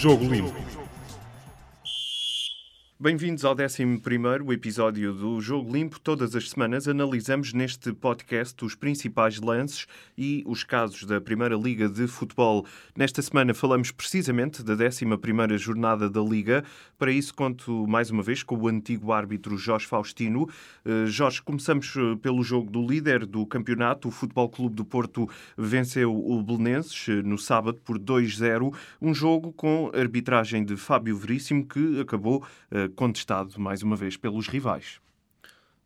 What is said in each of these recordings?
Jogo Limpo. Bem-vindos ao 11 episódio do Jogo Limpo. Todas as semanas analisamos neste podcast os principais lances e os casos da Primeira Liga de Futebol. Nesta semana falamos precisamente da 11 jornada da Liga. Para isso, conto mais uma vez com o antigo árbitro Jorge Faustino. Uh, Jorge, começamos eh, pelo jogo do líder do campeonato. O Futebol Clube do Porto venceu o Belenenses eh, no sábado por 2-0. Um jogo com arbitragem de Fábio Veríssimo que acabou contestado mais uma vez pelos rivais.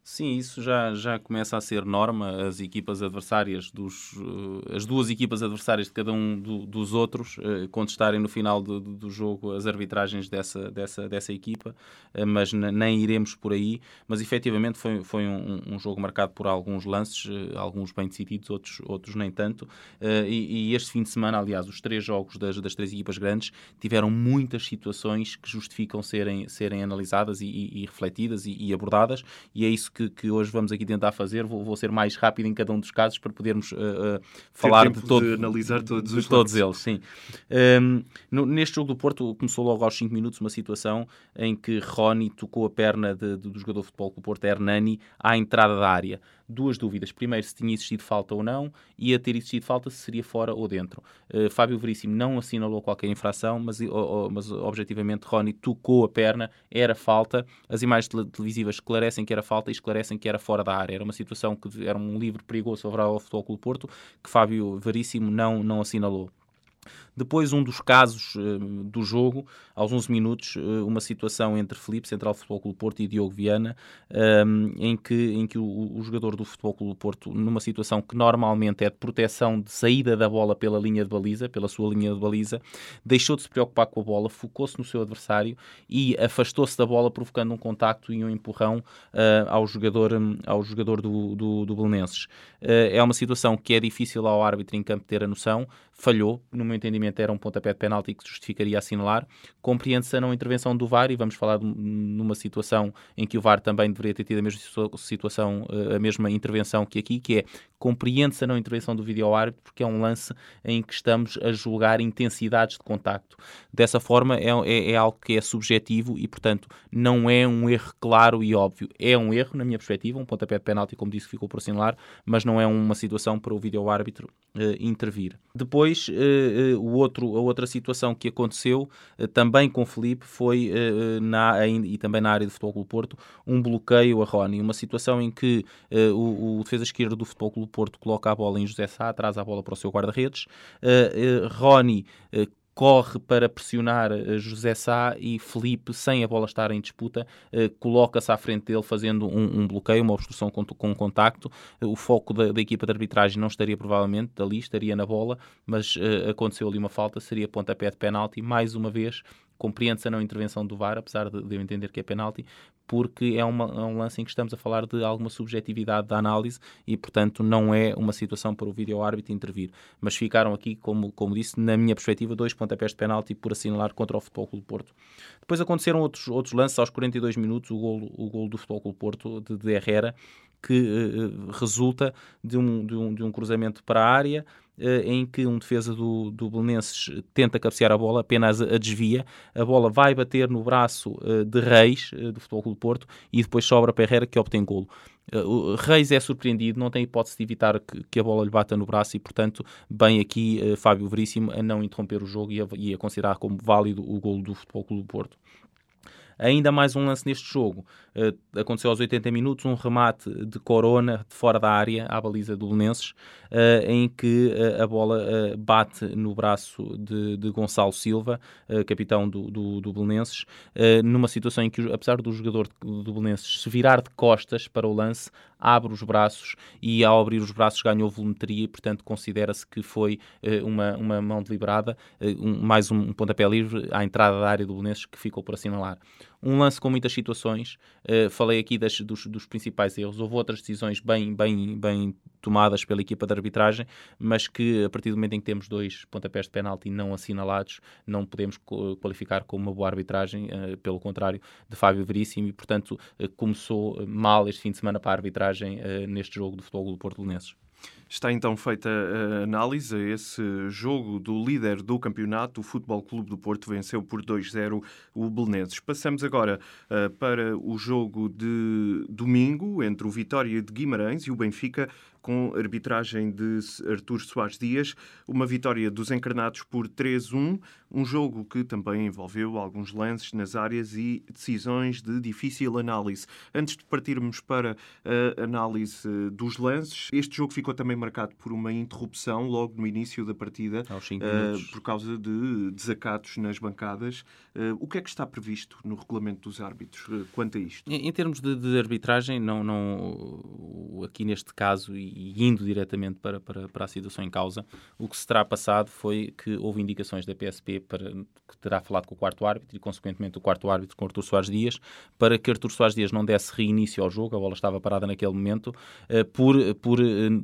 Sim, isso já, já começa a ser norma. As equipas adversárias, dos, uh, as duas equipas adversárias de cada um do, dos outros, uh, contestarem no final do, do, jogo as arbitragens dessa, dessa, dessa equipa, uh, mas nem iremos por aí. Mas efetivamente foi, foi um, um jogo marcado por alguns lances, alguns bem decididos, outros, outros nem tanto. E, e, este fim de semana, aliás, os três jogos das, das três equipas grandes tiveram muitas situações que justificam serem, serem analisadas e, e, e refletidas e, abordadas, e é isso que, que, hoje vamos aqui tentar fazer. Vou, vou, ser mais rápido em cada um dos casos para podermos uh, uh, falar de, todo, de analisar todos, de todos eles. Sim. Um, no, neste jogo do Porto começou logo aos 5 minutos uma situação em que Rony tocou a perna de, do jogador de futebol do Porto, Hernani, à entrada da área duas dúvidas. Primeiro, se tinha existido falta ou não, e a ter existido falta, se seria fora ou dentro. Uh, Fábio Veríssimo não assinalou qualquer infração, mas, uh, mas objetivamente Rony tocou a perna, era falta. As imagens televisivas esclarecem que era falta e esclarecem que era fora da área. Era uma situação que era um livre perigoso favorável ao Futebol Clube Porto, que Fábio Veríssimo não, não assinalou. Depois, um dos casos uh, do jogo, aos 11 minutos, uh, uma situação entre Felipe, Central Futebol Clube Porto, e Diogo Viana, um, ehm, em que, em que o, o, jogador do Futebol Clube Porto, numa situação que normalmente é de proteção de saída da bola pela linha de baliza, pela sua linha de baliza, deixou de se preocupar com a bola, focou-se no seu adversário e afastou-se da bola, provocando um contacto e um empurrão uh, ao jogador, ao jogador do, do, do Belenenses. é uma situação que é difícil ao árbitro em campo ter a noção, falhou, no meu entendimento era um pontapé de penalti que justificaria assinalar. Compreende-se a não intervenção do VAR e vamos falar de, numa situação em que o VAR também deveria ter tido a mesma situação, eh, a mesma intervenção que aqui, que é compreende-se a não intervenção do vídeo árbitro porque é um lance em que estamos a julgar intensidades de contacto. Dessa forma, é, é, é, algo que é subjetivo e, portanto, não é um erro claro e óbvio. É um erro, na minha perspectiva, um pontapé de penalti, como disse, ficou por assinalar, mas não é uma situação para o vídeo árbitro uh, intervir. Depois, uh, uh, o outro, a outra situação que aconteceu também com Felipe foi, na, e também na área do Futebol Clube Porto, um bloqueio a Rony. Uma situação em que o, o defesa esquerdo do Futebol Clube Porto coloca a bola em José Sá, traz a bola para o seu guarda-redes. Uh, uh, Rony uh, corre para pressionar José Sá e Felipe, sem a bola estar em disputa, coloca-se à frente dele fazendo um, um bloqueio, uma obstrução com, com contacto. o foco da, da, equipa de arbitragem não estaria provavelmente ali, estaria na bola, mas aconteceu ali uma falta, seria pontapé de penalti. Mais uma vez, compreende-se a não intervenção do VAR, apesar de, de eu entender que é penalti, porque é, uma, é, um lance em que estamos a falar de alguma subjetividade da análise e, portanto, não é uma situação para o vídeo-árbitro intervir. Mas ficaram aqui, como, como disse, na minha perspectiva, dois pontapés de penalti por assinalar contra o Futebol Clube Porto. Depois aconteceram outros, outros lances, aos 42 minutos, o gol, o gol do Futebol Clube Porto, de, de Herrera, que uh, resulta de um, de, um, de um cruzamento para a área, uh, em que um defesa do, do Belenenses tenta cabecear a bola, apenas a, desvia, a bola vai bater no braço de Reis, do Futebol Clube Porto, e depois sobra para Herrera que obtém golo. Uh, Reis é surpreendido, não tem hipótese de evitar que, que, a bola lhe bata no braço e, portanto, bem aqui Fábio Veríssimo a não interromper o jogo e a, e a considerar como válido o golo do Futebol Clube Porto. Ainda mais um lance neste jogo. Uh, aconteceu aos 80 minutos um remate de Corona de fora da área à baliza do Belenenses, uh, em que uh, a bola bate no braço de, de Gonçalo Silva, capitão do, do, do Belenenses, numa situação em que, apesar do jogador do Belenenses se virar de costas para o lance, abre os braços e ao abrir os braços ganhou volumetria e, portanto, considera-se que foi uma, uma mão deliberada, um, mais um, um pontapé livre à entrada da área do Belenenses que ficou por assinalar um lance com muitas situações. Uh, falei aqui das, dos, dos, principais erros. Houve outras decisões bem, bem, bem tomadas pela equipa de arbitragem, mas que a partir do momento em que temos dois pontapés de penalti não assinalados, não podemos qualificar como uma boa arbitragem, uh, pelo contrário, de Fábio Veríssimo, e portanto uh, começou mal este fim de semana para a arbitragem neste jogo do Futebol do Porto Belenenses. Está então feita a análise a esse jogo do líder do campeonato, o Futebol Clube do Porto venceu por 2-0 o Belenenses. Passamos agora uh, para o jogo de domingo entre o Vitória de Guimarães e o Benfica com arbitragem de Artur Soares Dias, uma vitória dos encarnados por 3-1, um jogo que também envolveu alguns lances nas áreas e decisões de difícil análise. Antes de partirmos para a análise dos lances, este jogo ficou também marcado por uma interrupção logo no início da partida, uh, por causa de desacatos nas bancadas. Uh, o que é que está previsto no regulamento dos árbitros uh, quanto a isto? Em, em termos de, de, arbitragem, não, não, aqui neste caso, e indo diretamente para, para, para a situação em causa, o que se terá passado foi que houve indicações da PSP para, que terá falado com o quarto árbitro e, consequentemente, o quarto árbitro com Artur Soares Dias, para que Artur Soares Dias não desse reinício ao jogo, a bola estava parada naquele momento, por, por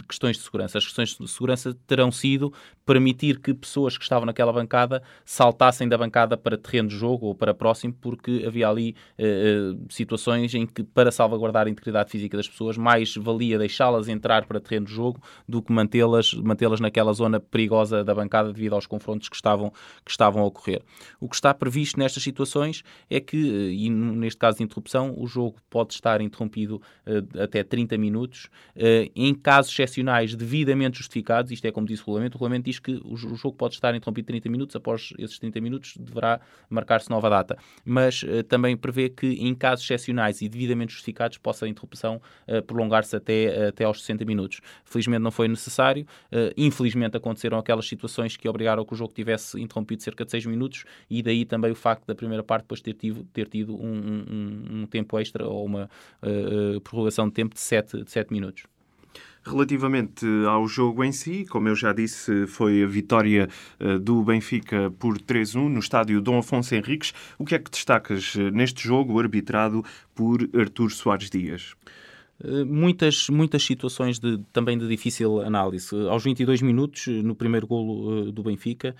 questões de segurança. As questões de segurança terão sido permitir que pessoas que estavam naquela bancada saltassem da bancada para terreno de jogo ou para próximo, porque havia ali uh, situações em que, para salvaguardar a integridade física das pessoas, mais valia deixá-las entrar para terreno de jogo do que mantê-las mantê naquela zona perigosa da bancada devido aos confrontos que estavam, que estavam a ocorrer. O que está previsto nestas situações é que, eh, e neste caso de interrupção, o jogo pode estar interrompido uh, até 30 minutos. Uh, em casos excepcionais devidamente justificados, isto é como diz o regulamento, o regulamento diz que o jogo pode estar interrompido 30 minutos, após esses 30 minutos deverá marcar-se nova data. Mas uh, também prevê que em casos excepcionais e devidamente justificados possa a interrupção prolongar-se até, até aos 60 minutos. Felizmente não foi necessário, infelizmente aconteceram aquelas situações que obrigaram que o jogo tivesse interrompido cerca de 6 minutos e daí também o facto da primeira parte depois ter tido, ter tido um, um, um tempo extra ou uma prorrogação de tempo de 7, de 7 minutos. Relativamente ao jogo em si, como eu já disse, foi a vitória uh, do Benfica por 3-1 no estádio Dom Afonso Henriques. O que é que destacas uh, neste jogo arbitrado por Artur Soares Dias? Eh, muitas, muitas situações de, também de difícil análise. Aos 22 minutos, no primeiro golo uh, do Benfica,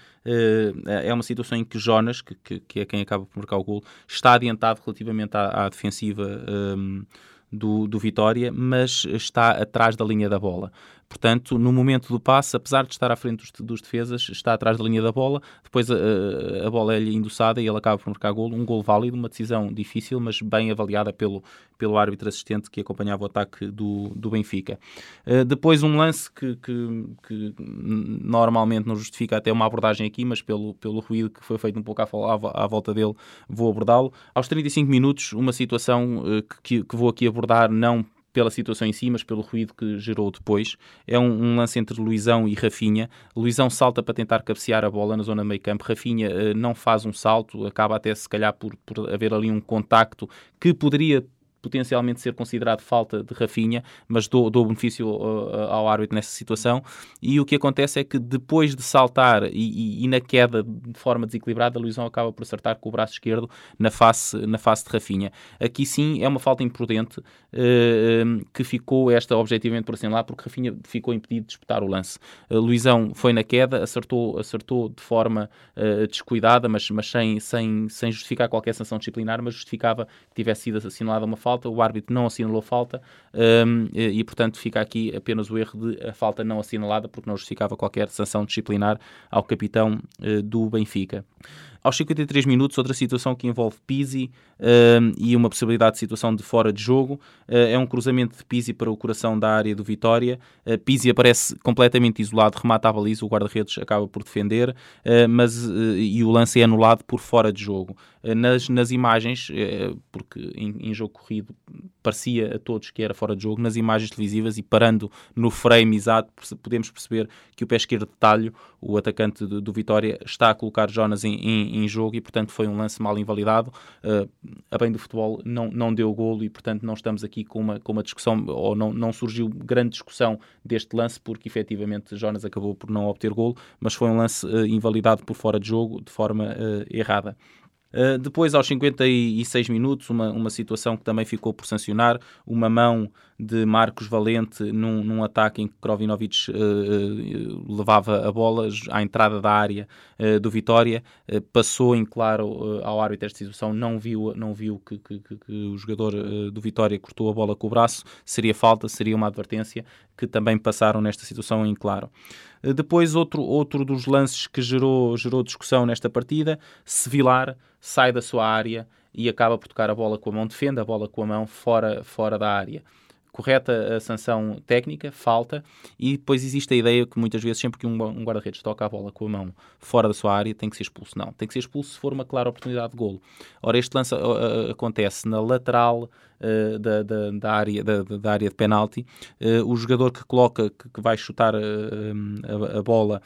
é uma situação em que Jonas, que, que, é quem acaba por marcar o golo, está adiantado relativamente à, à defensiva do, do Vitória, mas está atrás da linha da bola. Portanto, no momento do passe, apesar de estar à frente dos, dos defesas, está atrás da linha da bola, depois a, a bola é-lhe endossada e ele acaba por marcar golo. Um golo válido, uma decisão difícil, mas bem avaliada pelo, pelo árbitro assistente que acompanhava o ataque do, do Benfica. Uh, depois um lance que, que, que, normalmente não justifica até uma abordagem aqui, mas pelo, pelo ruído que foi feito um pouco à, à, volta dele, vou abordá-lo. Aos 35 minutos, uma situação uh, que, que vou aqui abordar não pela situação em si, mas pelo ruído que gerou depois. É um, um, lance entre Luizão e Rafinha. Luizão salta para tentar cabecear a bola na zona meio campo. Rafinha uh, não faz um salto, acaba até se calhar por, por haver ali um contacto que poderia potencialmente ser considerado falta de Rafinha, mas dou, dou benefício uh, ao árbitro nessa situação. E o que acontece é que depois de saltar e, e, e, na queda de forma desequilibrada, Luizão acaba por acertar com o braço esquerdo na face, na face de Rafinha. Aqui sim é uma falta imprudente uh, que ficou esta objetivamente por lá, porque Rafinha ficou impedido de disputar o lance. Uh, Luizão foi na queda, acertou, acertou de forma uh, descuidada, mas, mas sem, sem, sem justificar qualquer sanção disciplinar, mas justificava que tivesse sido assinalada uma falta falta, o árbitro não assinalou falta um, e, portanto, fica aqui apenas o erro de falta não assinalada, porque não justificava qualquer sanção disciplinar ao capitão uh, do Benfica. Aos 53 minutos, outra situação que envolve Pizzi uh, e uma possibilidade de situação de fora de jogo. Uh, é um cruzamento de Pizzi para o coração da área do Vitória. Uh, Pizzi aparece completamente isolado, remata a baliza, o guarda-redes acaba por defender, mas, e o lance é anulado por fora de jogo. nas, nas imagens, porque em, em jogo corrido parecia a todos que era fora de jogo, nas imagens televisivas e parando no frame exato, podemos perceber que o pé esquerdo de talho, o atacante do, do Vitória, está a colocar Jonas em, em, em, jogo e, portanto, foi um lance mal invalidado. Uh, a bem do futebol não, não deu golo e, portanto, não estamos aqui com uma, com uma discussão, ou não, não surgiu grande discussão deste lance, porque efetivamente Jonas acabou por não obter golo, mas foi um lance uh, invalidado por fora de jogo de forma uh, errada. Uh, depois, aos 56 minutos, uma, uma situação que também ficou por sancionar, uma mão de Marcos Valente num, num ataque em que Krovinovic uh, uh, levava a bola à entrada da área uh, do Vitória, passou em claro ao árbitro esta situação, não viu, não viu que, que, que, que o jogador do Vitória cortou a bola com o braço, seria falta, seria uma advertência, que também passaram nesta situação em claro. Depois, outro, outro dos lances que gerou, gerou discussão nesta partida, Sevilar sai da sua área e acaba por tocar a bola com a mão, defende a bola com a mão fora, fora da área correta a sanção técnica, falta, e depois existe a ideia que muitas vezes, sempre que um, guarda-redes toca a bola com a mão fora da sua área, tem que ser expulso. Não, tem que ser expulso se for uma clara oportunidade de golo. Ora, este lance uh, acontece na lateral uh, da, da, da, área, da, da, área de penalti. Uh, o jogador que coloca, que, que vai chutar uh, a, a, bola,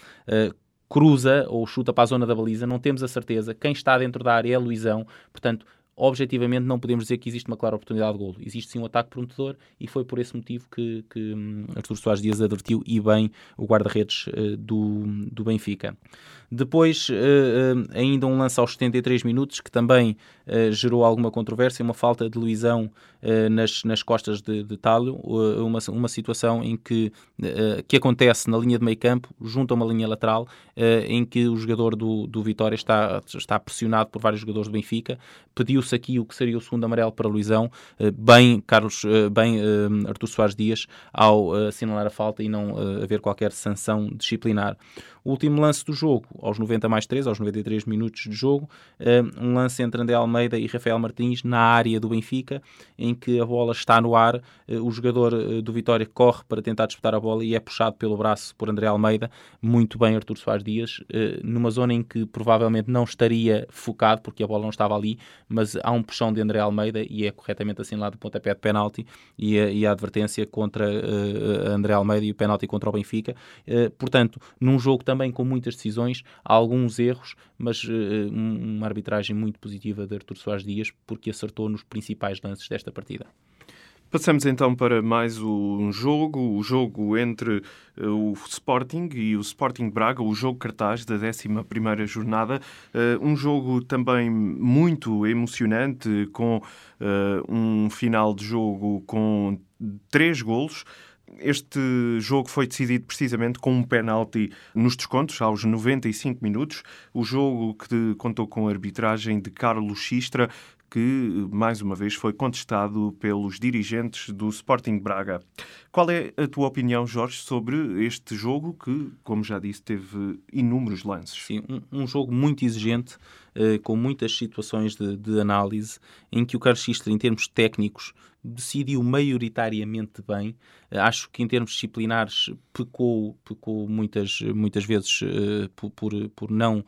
cruza ou chuta para a zona da baliza, não temos a certeza. Quem está dentro da área é Luizão, portanto, objetivamente não podemos dizer que existe uma clara oportunidade de golo. Existe sim um ataque prometedor e foi por esse motivo que, que hum, Artur Soares Dias advertiu e bem o guarda-redes uh, do, do Benfica. Depois, uh, uh, ainda um lance aos 73 minutos que também gerou alguma controvérsia, uma falta de Luizão nas, nas costas de, de Talho, uma, uma situação em que, que acontece na linha de meio campo, junto a uma linha lateral, em que o jogador do, do Vitória está, está pressionado por vários jogadores do Benfica, pediu viu-se aqui o que seria o segundo amarelo para Luizão, eh, bem Carlos, eh, bem eh, Artur Soares Dias ao assinalar a falta e não haver qualquer sanção disciplinar. O último lance do jogo, aos 90 mais 3, aos 93 minutos de jogo, um lance entre André Almeida e Rafael Martins na área do Benfica, em que a bola está no ar, o jogador do Vitória corre para tentar disputar a bola e é puxado pelo braço por André Almeida, muito bem Artur Soares Dias, numa zona em que provavelmente não estaria focado, porque a bola não estava ali, mas há um puxão de André Almeida e é corretamente assinalado o pontapé de penalti e a, e a advertência contra André Almeida e o penalti contra o Benfica. Portanto, num jogo também também com muitas decisões, alguns erros, mas uh, uma arbitragem muito positiva de Artur Soares Dias, porque acertou nos principais lances desta partida. Passamos então para mais um jogo, o jogo entre uh, o Sporting e o Sporting Braga, o jogo cartaz da 11ª jornada. Um jogo também muito emocionante, com um final de jogo com três golos. Este jogo foi decidido precisamente com um penalti nos descontos, aos 95 minutos. O jogo que contou com a arbitragem de Carlos Xistra, que mais uma vez foi contestado pelos dirigentes do Sporting Braga. Qual é a tua opinião, Jorge, sobre este jogo que, como já disse, teve inúmeros lances? Sim, um, um jogo muito exigente, uh, com muitas situações de, de, análise, em que o Carlos Xistra, em termos técnicos, decidiu maioritariamente bem. Uh, acho que em termos disciplinares pecou, pecou muitas, muitas vezes uh, por, por, não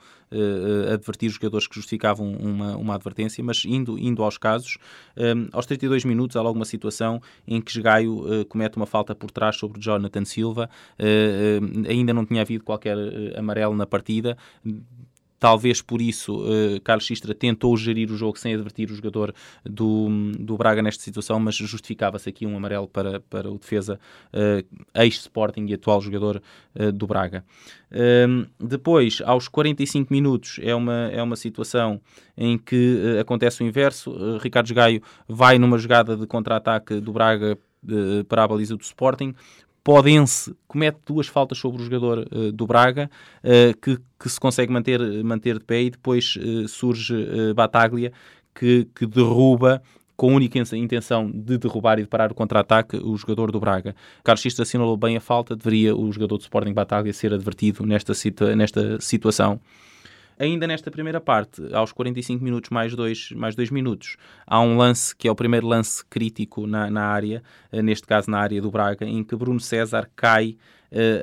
advertir jogadores que justificavam uma, uma advertência, mas indo, indo aos casos, aos 32 minutos há logo uma situação em que Gaio comete uma falta por trás sobre Jonathan Silva. ainda não tinha havido qualquer amarelo na partida Talvez por isso uh, Carlos Xistra tentou gerir o jogo sem advertir o jogador do, do Braga nesta situação, mas justificava-se aqui um amarelo para, para o defesa uh, ex-Sporting e atual jogador uh, do Braga. Ehm, depois, aos 45 minutos, é uma, é uma situação em que acontece o inverso. Ricardo Gaio vai numa jogada de contra-ataque do Braga para a baliza do Sporting. Podense comete duas faltas sobre o jogador uh, do Braga, uh, que, que, se consegue manter, manter de pé, e depois uh, surge Bataglia, que, que derruba com a única intenção de derrubar e de parar o contra-ataque o jogador do Braga. Carlos Xista assinalou bem a falta, deveria o jogador do Sporting Bataglia ser advertido nesta, situa nesta situação. Ainda nesta primeira parte, aos 45 minutos mais dois, mais dois minutos, há um lance que é o primeiro lance crítico na, na área, eh, neste caso na área do Braga, em que Bruno César cai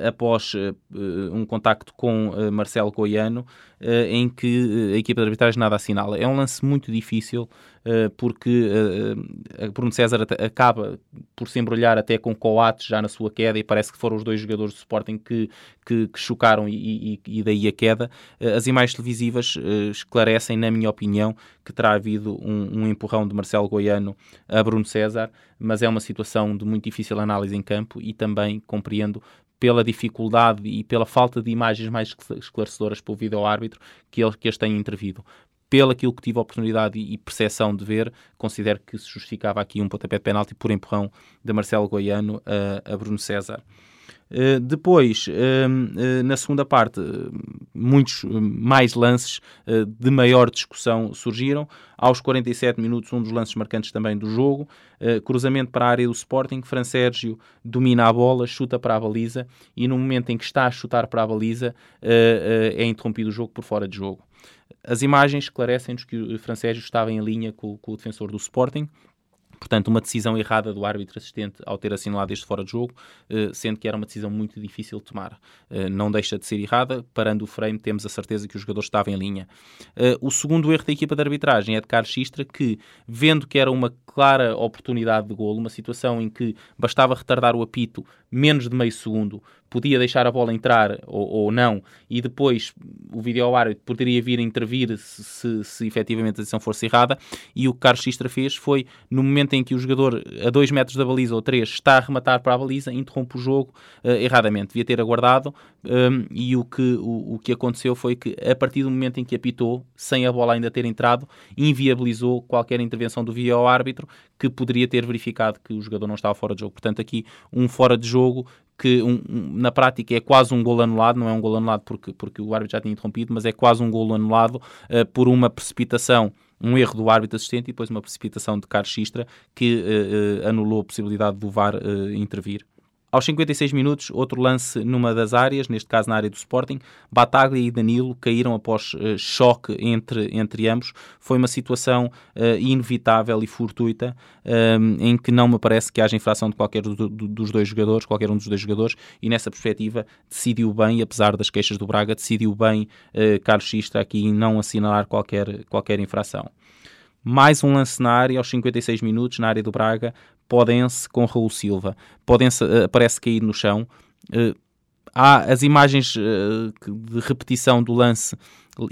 após uh, um contacto com Marcelo Goiano, em que a equipa de arbitragem nada assinala. É um lance muito difícil, porque Bruno César acaba por se embrulhar até com Coates já na sua queda, e parece que foram os dois jogadores de Sporting que, que, que chocaram e, e, e, daí a queda. as imagens televisivas esclarecem, na minha opinião, que terá havido um, um empurrão de Marcelo Goiano a Bruno César, mas é uma situação de muito difícil análise em campo e também compreendo pela dificuldade e pela falta de imagens mais esclarecedoras para o vídeo árbitro que, ele, que eles têm intervido. pelo aquilo que tive a oportunidade e percepção de ver, considero que se justificava aqui um pontapé de penalti por empurrão de Marcelo Goiano a, a Bruno César. Uh, depois, uh, uh, na segunda parte, muitos mais lances de maior discussão surgiram. Aos 47 minutos, um dos lances marcantes também do jogo. cruzamento para a área do Sporting. Fran Sérgio domina a bola, chuta para a baliza e no momento em que está a chutar para a baliza, é interrompido o jogo por fora de jogo. As imagens esclarecem-nos que o Fran Sérgio estava em linha com o defensor do Sporting Portanto, uma decisão errada do árbitro assistente ao ter assinalado este fora de jogo, eh, sendo que era uma decisão muito difícil de tomar. Eh, não deixa de ser errada, parando o frame, temos a certeza que o jogador estava em linha. Eh, o segundo erro da equipa de arbitragem é de Carlos Xistra, que, vendo que era uma clara oportunidade de golo, uma situação em que bastava retardar o apito menos de meio segundo, podia deixar a bola entrar ou, ou não, e depois o vídeo árbitro poderia vir a intervir se, se, se efetivamente a decisão fosse errada. E o que Carlos Xistra fez foi, no momento em que o jogador a 2 metros da baliza ou 3 está a rematar para a baliza, interrompe o jogo uh, erradamente. Devia ter aguardado, um, e o que, o, o que aconteceu foi que, a partir do momento em que apitou, sem a bola ainda ter entrado, inviabilizou qualquer intervenção do vídeo árbitro que poderia ter verificado que o jogador não estava fora de jogo. Portanto, aqui um fora de jogo que um, um, na prática é quase um gol anulado, não é um gol anulado porque, porque o árbitro já tinha interrompido, mas é quase um gol anulado uh, por uma precipitação, um erro do árbitro assistente e depois uma precipitação de Carlos Xistra que uh, uh, anulou a possibilidade do VAR intervir. Aos 56 minutos, outro lance numa das áreas, neste caso na área do Sporting, Bataglia e Danilo caíram após uh, choque entre, entre ambos. Foi uma situação uh, inevitável e fortuita, um, em que não me parece que haja infração de qualquer do, do, dos dois jogadores, qualquer um dos dois jogadores, e nessa perspectiva decidiu bem, apesar das queixas do Braga, decidiu bem uh, Carlos Xistra aqui em não assinalar qualquer, qualquer infração. Mais um lance na área aos 56 minutos, na área do Braga, Podense com Raul Silva. Uh, parece cair no chão. Há as imagens uh, de repetição do lance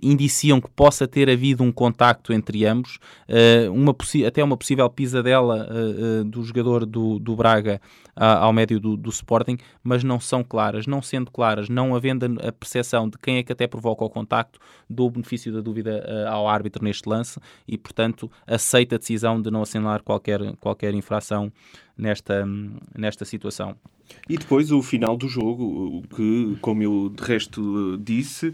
indiciam que possa ter havido um contacto entre ambos, uh, uma até uma possível pisadela uh, do jogador do, do Braga ao médio do, do, Sporting, mas não são claras. Não sendo claras, não havendo a percepção de quem é que até provoca o contacto, dou o benefício da dúvida ao árbitro neste lance e, portanto, aceita a decisão de não assinalar qualquer, qualquer infração nesta, nesta situação. E depois o final do jogo, que, como eu de resto disse,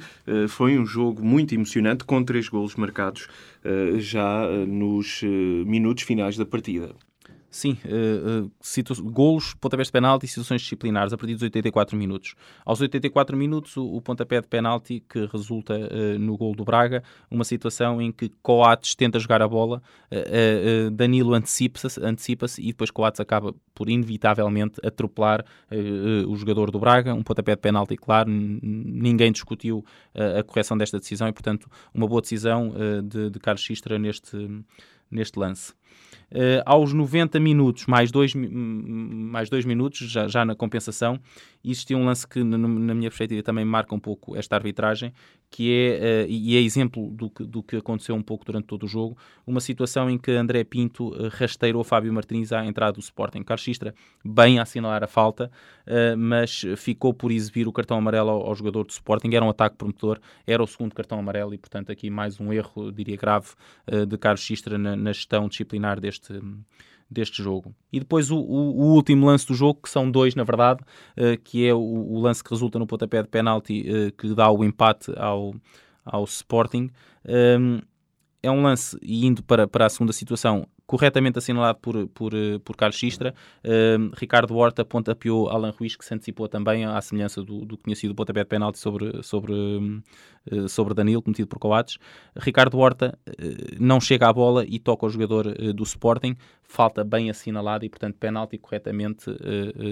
foi um jogo muito emocionante com três golos marcados uh, já nos minutos finais da partida. Sim, uh, uh, golos, pontapés de penalti e situações disciplinares a partir dos 84 minutos. Aos 84 minutos, o, o pontapé de penalti que resulta uh, no gol do Braga, uma situação em que Coates tenta jogar a bola, Danilo antecipa-se antecipa e depois Coates acaba por inevitavelmente atropelar o jogador do Braga. Um pontapé de penalti, claro, ninguém discutiu a correção desta decisão e, portanto, uma boa decisão de, de Carlos Xistra neste, neste lance. Uh, aos 90 minutos, mais dois, mais dois minutos, já, já na compensação, existia um lance que, na, na minha perspectiva, também marca um pouco esta arbitragem, que é, uh, e é exemplo do que, do que aconteceu um pouco durante todo o jogo, uma situação em que André Pinto uh, rasteirou Fábio Martins à entrada do Sporting. Carlos Xistra, bem a assinalar a falta, mas ficou por exibir o cartão amarelo ao, ao, jogador do Sporting. Era um ataque promotor, era o segundo cartão amarelo e, portanto, aqui mais um erro, diria grave, de Carlos Xistra na, na gestão disciplinar deste deste, jogo. E depois o, o, o, último lance do jogo, que são dois, na verdade, uh, que é o, o, lance que resulta no pontapé de penalti uh, que dá o empate ao, ao Sporting. Um, ehm, é um lance, e indo para, para a segunda situação, corretamente assinalado por, por, por Carlos Xistra. Uh, Ricardo Horta pontapeou Alan Ruiz, que se antecipou também à semelhança do, do que tinha sido o pontapé de penalti sobre, sobre, uh, sobre Danilo, cometido por Coates. Ricardo Horta uh, não chega à bola e toca o jogador eh, do Sporting, falta bem assinalada e, portanto, penalti corretamente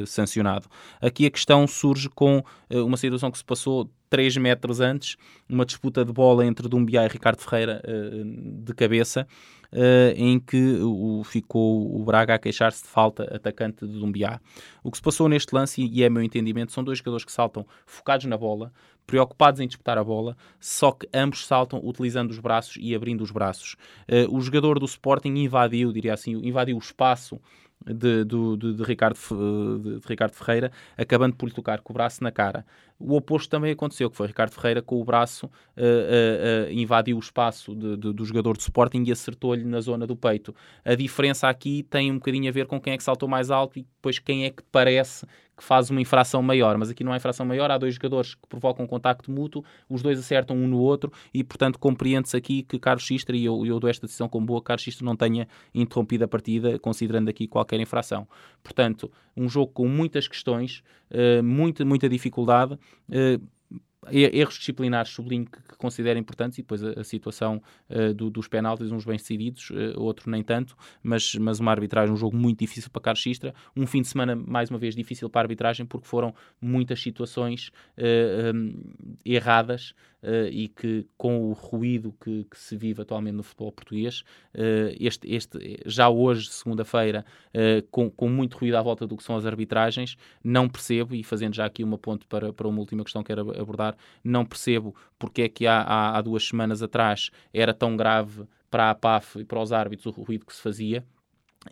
sancionado. Aqui a questão surge com uma situação que se passou 3 metros antes, uma disputa de bola entre Dumbiá e Ricardo Ferreira de cabeça, uh, em que o, ficou o Braga a queixar-se de falta atacante de Dumbiá. O que se passou neste lance, e é meu entendimento, são dois jogadores que saltam focados na bola, preocupados em disputar a bola, só que ambos saltam utilizando os braços e abrindo os braços. Uh, o jogador do Sporting invadiu, diria assim, invadiu o espaço de, de, de, de Ricardo, de, de, Ricardo Ferreira, acabando por lhe tocar com o braço na cara. O oposto também aconteceu, que foi Ricardo Ferreira com o braço uh, uh, invadiu o espaço do jogador de Sporting e acertou-lhe na zona do peito. A diferença aqui tem um bocadinho a ver com quem é que saltou mais alto e depois quem é que parece que faz uma infração maior, mas aqui não há infração maior, há dois jogadores que provocam contacto mútuo, os dois acertam um no outro e, portanto, compreende-se aqui que Carlos Xistra, e eu, eu dou esta decisão como boa, Carlos Xistra não tenha interrompido a partida, considerando aqui qualquer infração. Portanto, um jogo com muitas questões, uh, muita, muita dificuldade, uh, erros disciplinares sublinho que, que considero importantes e depois a, a situação uh, do, dos penaltis, uns bem decididos, uh, outro nem tanto, mas, mas uma arbitragem, um jogo muito difícil para Carlos Xistra, um fim de semana mais uma vez difícil para a arbitragem porque foram muitas situações uh, um, erradas e que com o ruído que, que, se vive atualmente no futebol português, este, este, já hoje, segunda-feira, com, com muito ruído à volta do que são as arbitragens, não percebo, e fazendo já aqui uma ponte para, para uma última questão que quero abordar, não percebo porque é que há, há, há duas semanas atrás era tão grave para a PAF e para os árbitros o ruído que se fazia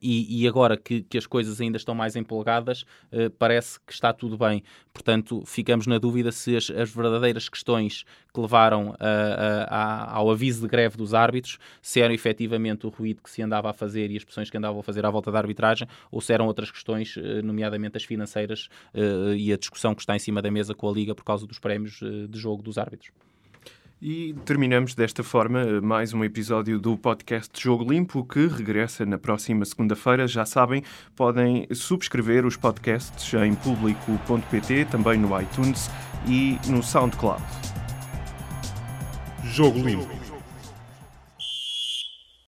e, e, agora que, que, as coisas ainda estão mais empolgadas, uh, parece que está tudo bem. Portanto, ficamos na dúvida se as, as verdadeiras questões que levaram uh, uh, ao aviso de greve dos árbitros se eram efetivamente o ruído que se andava a fazer e as pressões que andavam a fazer à volta da arbitragem ou se eram outras questões, eh, nomeadamente as financeiras e a discussão que está em cima da mesa com a Liga por causa dos prémios de jogo dos árbitros. E terminamos desta forma mais um episódio do podcast Jogo Limpo, que regressa na próxima segunda-feira. Já sabem, podem subscrever os podcasts em público.pt, também no iTunes e no SoundCloud. Jogo Limpo.